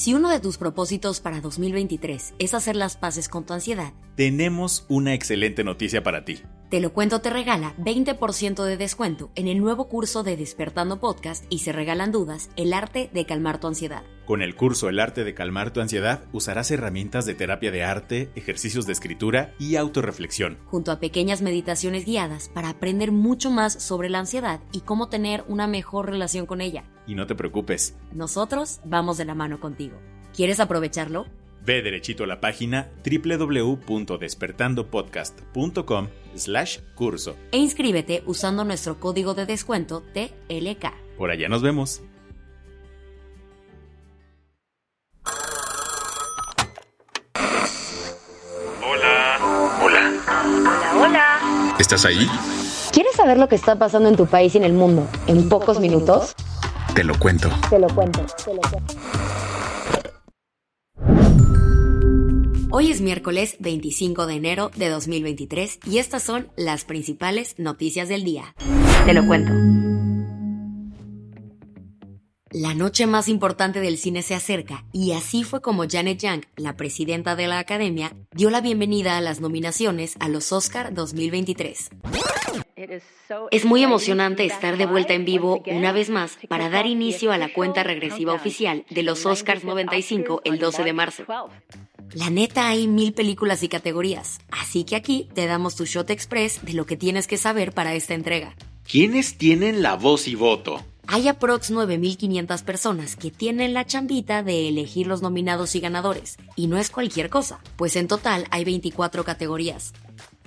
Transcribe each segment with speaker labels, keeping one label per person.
Speaker 1: Si uno de tus propósitos para 2023 es hacer las paces con tu ansiedad,
Speaker 2: tenemos una excelente noticia para ti.
Speaker 1: Te lo cuento te regala 20% de descuento en el nuevo curso de Despertando Podcast y se regalan dudas, el arte de calmar tu ansiedad.
Speaker 2: Con el curso El arte de calmar tu ansiedad usarás herramientas de terapia de arte, ejercicios de escritura y autorreflexión.
Speaker 1: Junto a pequeñas meditaciones guiadas para aprender mucho más sobre la ansiedad y cómo tener una mejor relación con ella.
Speaker 2: Y no te preocupes.
Speaker 1: Nosotros vamos de la mano contigo. ¿Quieres aprovecharlo?
Speaker 2: Ve derechito a la página www.despertandopodcast.com slash curso.
Speaker 1: E inscríbete usando nuestro código de descuento TLK.
Speaker 2: Por allá nos vemos.
Speaker 3: Hola.
Speaker 4: Hola.
Speaker 5: Hola, hola.
Speaker 4: ¿Estás ahí?
Speaker 6: ¿Quieres saber lo que está pasando en tu país y en el mundo en pocos minutos?
Speaker 4: Te lo cuento.
Speaker 6: Te lo cuento. Te lo cuento.
Speaker 1: Hoy es miércoles 25 de enero de 2023 y estas son las principales noticias del día. Te lo cuento. La noche más importante del cine se acerca y así fue como Janet Young, la presidenta de la Academia, dio la bienvenida a las nominaciones a los Oscar 2023. Es muy emocionante estar de vuelta en vivo una vez más para dar inicio a la cuenta regresiva oficial de los Oscars 95 el 12 de marzo. La neta hay mil películas y categorías, así que aquí te damos tu shot express de lo que tienes que saber para esta entrega.
Speaker 7: ¿Quiénes tienen la voz y voto?
Speaker 1: Hay aprox 9.500 personas que tienen la chambita de elegir los nominados y ganadores, y no es cualquier cosa, pues en total hay 24 categorías.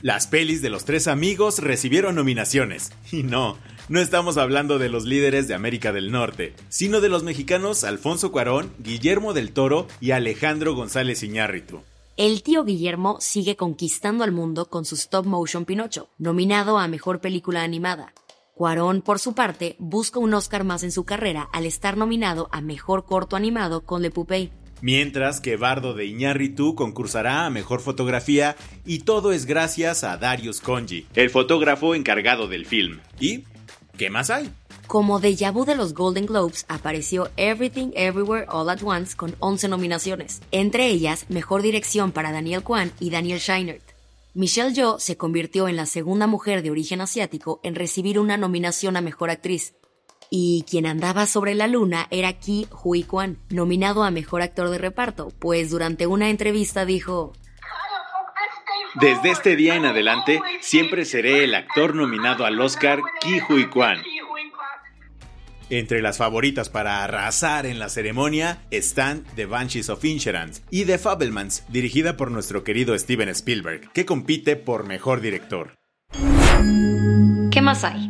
Speaker 2: Las pelis de los tres amigos recibieron nominaciones. Y no, no estamos hablando de los líderes de América del Norte, sino de los mexicanos Alfonso Cuarón, Guillermo del Toro y Alejandro González Iñárritu.
Speaker 1: El tío Guillermo sigue conquistando al mundo con su stop motion Pinocho, nominado a Mejor Película Animada. Cuarón, por su parte, busca un Oscar más en su carrera al estar nominado a Mejor Corto Animado con Le Poupée.
Speaker 2: Mientras que Bardo de Iñárritu concursará a Mejor Fotografía y todo es gracias a Darius Conji, el fotógrafo encargado del film. ¿Y qué más hay?
Speaker 1: Como déjà vu de los Golden Globes, apareció Everything Everywhere All at Once con 11 nominaciones, entre ellas Mejor Dirección para Daniel Kwan y Daniel Scheinert. Michelle Yeoh se convirtió en la segunda mujer de origen asiático en recibir una nominación a Mejor Actriz. Y quien andaba sobre la luna era Ki Hui Kwan, nominado a Mejor Actor de Reparto, pues durante una entrevista dijo...
Speaker 7: Desde este día en adelante, siempre seré el actor nominado al Oscar Ki Hui Kwan.
Speaker 2: Entre las favoritas para arrasar en la ceremonia están The Banshees of Insurance y The Fabelmans, dirigida por nuestro querido Steven Spielberg, que compite por mejor director.
Speaker 1: ¿Qué más hay?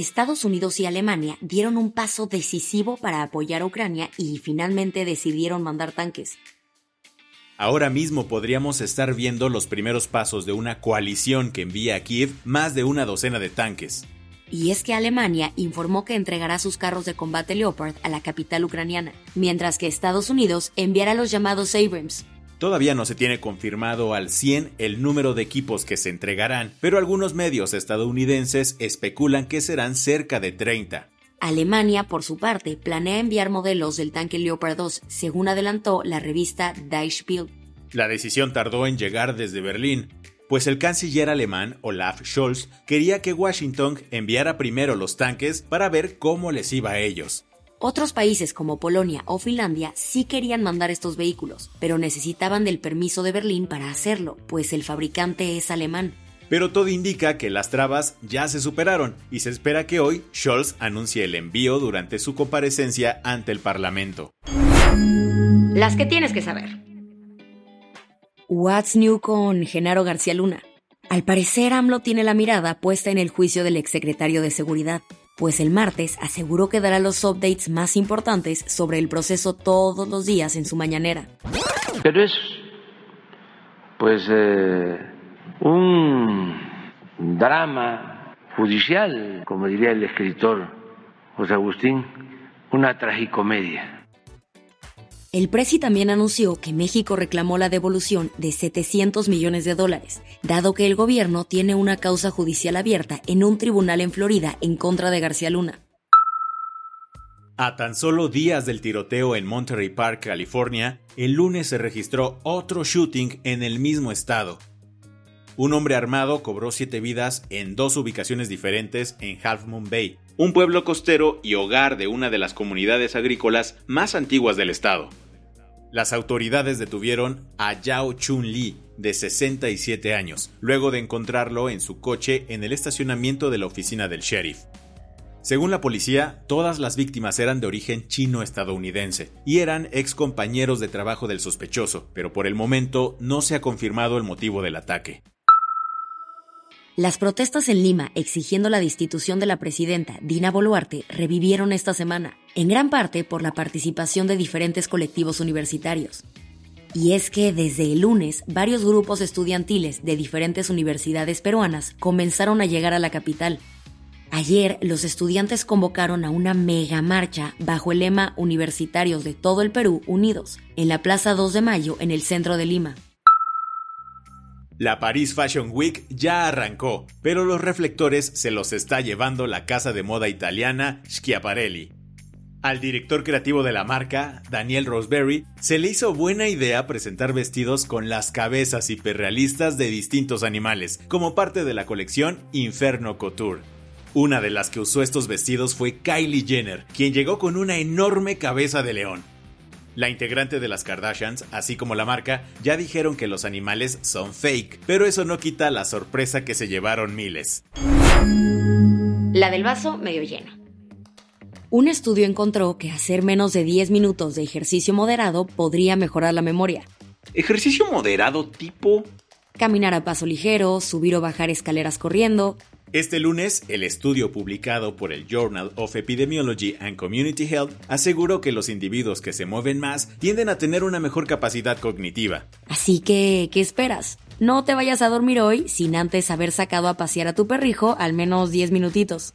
Speaker 1: Estados Unidos y Alemania dieron un paso decisivo para apoyar a Ucrania y finalmente decidieron mandar tanques.
Speaker 2: Ahora mismo podríamos estar viendo los primeros pasos de una coalición que envía a Kiev más de una docena de tanques.
Speaker 1: Y es que Alemania informó que entregará sus carros de combate Leopard a la capital ucraniana, mientras que Estados Unidos enviará los llamados Abrams.
Speaker 2: Todavía no se tiene confirmado al 100 el número de equipos que se entregarán, pero algunos medios estadounidenses especulan que serán cerca de 30.
Speaker 1: Alemania, por su parte, planea enviar modelos del tanque Leopard 2, según adelantó la revista Die Spiel.
Speaker 2: La decisión tardó en llegar desde Berlín. pues el canciller alemán Olaf Scholz quería que Washington enviara primero los tanques para ver cómo les iba a ellos.
Speaker 1: Otros países como Polonia o Finlandia sí querían mandar estos vehículos, pero necesitaban del permiso de Berlín para hacerlo, pues el fabricante es alemán.
Speaker 2: Pero todo indica que las trabas ya se superaron y se espera que hoy Scholz anuncie el envío durante su comparecencia ante el Parlamento.
Speaker 1: Las que tienes que saber. What's new con Genaro García Luna? Al parecer AMLO tiene la mirada puesta en el juicio del exsecretario de Seguridad, pues el martes aseguró que dará los updates más importantes sobre el proceso todos los días en su mañanera.
Speaker 3: Pero es, pues, eh, un drama judicial, como diría el escritor José Agustín, una tragicomedia.
Speaker 1: El Presi también anunció que México reclamó la devolución de 700 millones de dólares, dado que el gobierno tiene una causa judicial abierta en un tribunal en Florida en contra de García Luna.
Speaker 2: A tan solo días del tiroteo en Monterey Park, California, el lunes se registró otro shooting en el mismo estado. Un hombre armado cobró siete vidas en dos ubicaciones diferentes en Half Moon Bay, un pueblo costero y hogar de una de las comunidades agrícolas más antiguas del estado. Las autoridades detuvieron a Yao Chun Li, de 67 años, luego de encontrarlo en su coche en el estacionamiento de la oficina del sheriff. Según la policía, todas las víctimas eran de origen chino-estadounidense y eran ex compañeros de trabajo del sospechoso, pero por el momento no se ha confirmado el motivo del ataque.
Speaker 1: Las protestas en Lima exigiendo la destitución de la presidenta Dina Boluarte revivieron esta semana, en gran parte por la participación de diferentes colectivos universitarios. Y es que desde el lunes varios grupos estudiantiles de diferentes universidades peruanas comenzaron a llegar a la capital. Ayer los estudiantes convocaron a una mega marcha bajo el lema Universitarios de todo el Perú Unidos, en la Plaza 2 de Mayo en el centro de Lima.
Speaker 2: La Paris Fashion Week ya arrancó, pero los reflectores se los está llevando la casa de moda italiana Schiaparelli. Al director creativo de la marca, Daniel Roseberry, se le hizo buena idea presentar vestidos con las cabezas hiperrealistas de distintos animales, como parte de la colección Inferno Couture. Una de las que usó estos vestidos fue Kylie Jenner, quien llegó con una enorme cabeza de león. La integrante de las Kardashians, así como la marca, ya dijeron que los animales son fake, pero eso no quita la sorpresa que se llevaron miles.
Speaker 1: La del vaso medio lleno. Un estudio encontró que hacer menos de 10 minutos de ejercicio moderado podría mejorar la memoria.
Speaker 2: ¿Ejercicio moderado tipo?
Speaker 1: Caminar a paso ligero, subir o bajar escaleras corriendo,
Speaker 2: este lunes, el estudio publicado por el Journal of Epidemiology and Community Health aseguró que los individuos que se mueven más tienden a tener una mejor capacidad cognitiva.
Speaker 1: Así que, ¿qué esperas? No te vayas a dormir hoy sin antes haber sacado a pasear a tu perrijo al menos 10 minutitos.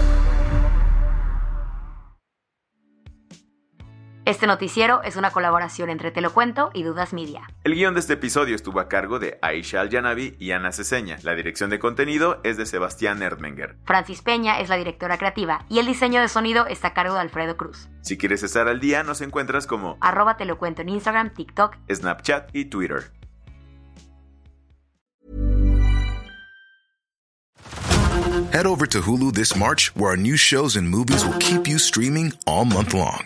Speaker 1: Este noticiero es una colaboración entre Te lo cuento y Dudas Media.
Speaker 2: El guion de este episodio estuvo a cargo de Aisha Al-Yanabi y Ana Ceseña. La dirección de contenido es de Sebastián Erdmenger.
Speaker 1: Francis Peña es la directora creativa y el diseño de sonido está a cargo de Alfredo Cruz.
Speaker 2: Si quieres estar al día, nos encuentras como
Speaker 1: arroba Te lo cuento en Instagram, TikTok,
Speaker 2: Snapchat y Twitter.
Speaker 4: Head over to Hulu this March, where our new shows and movies will keep you streaming all month long.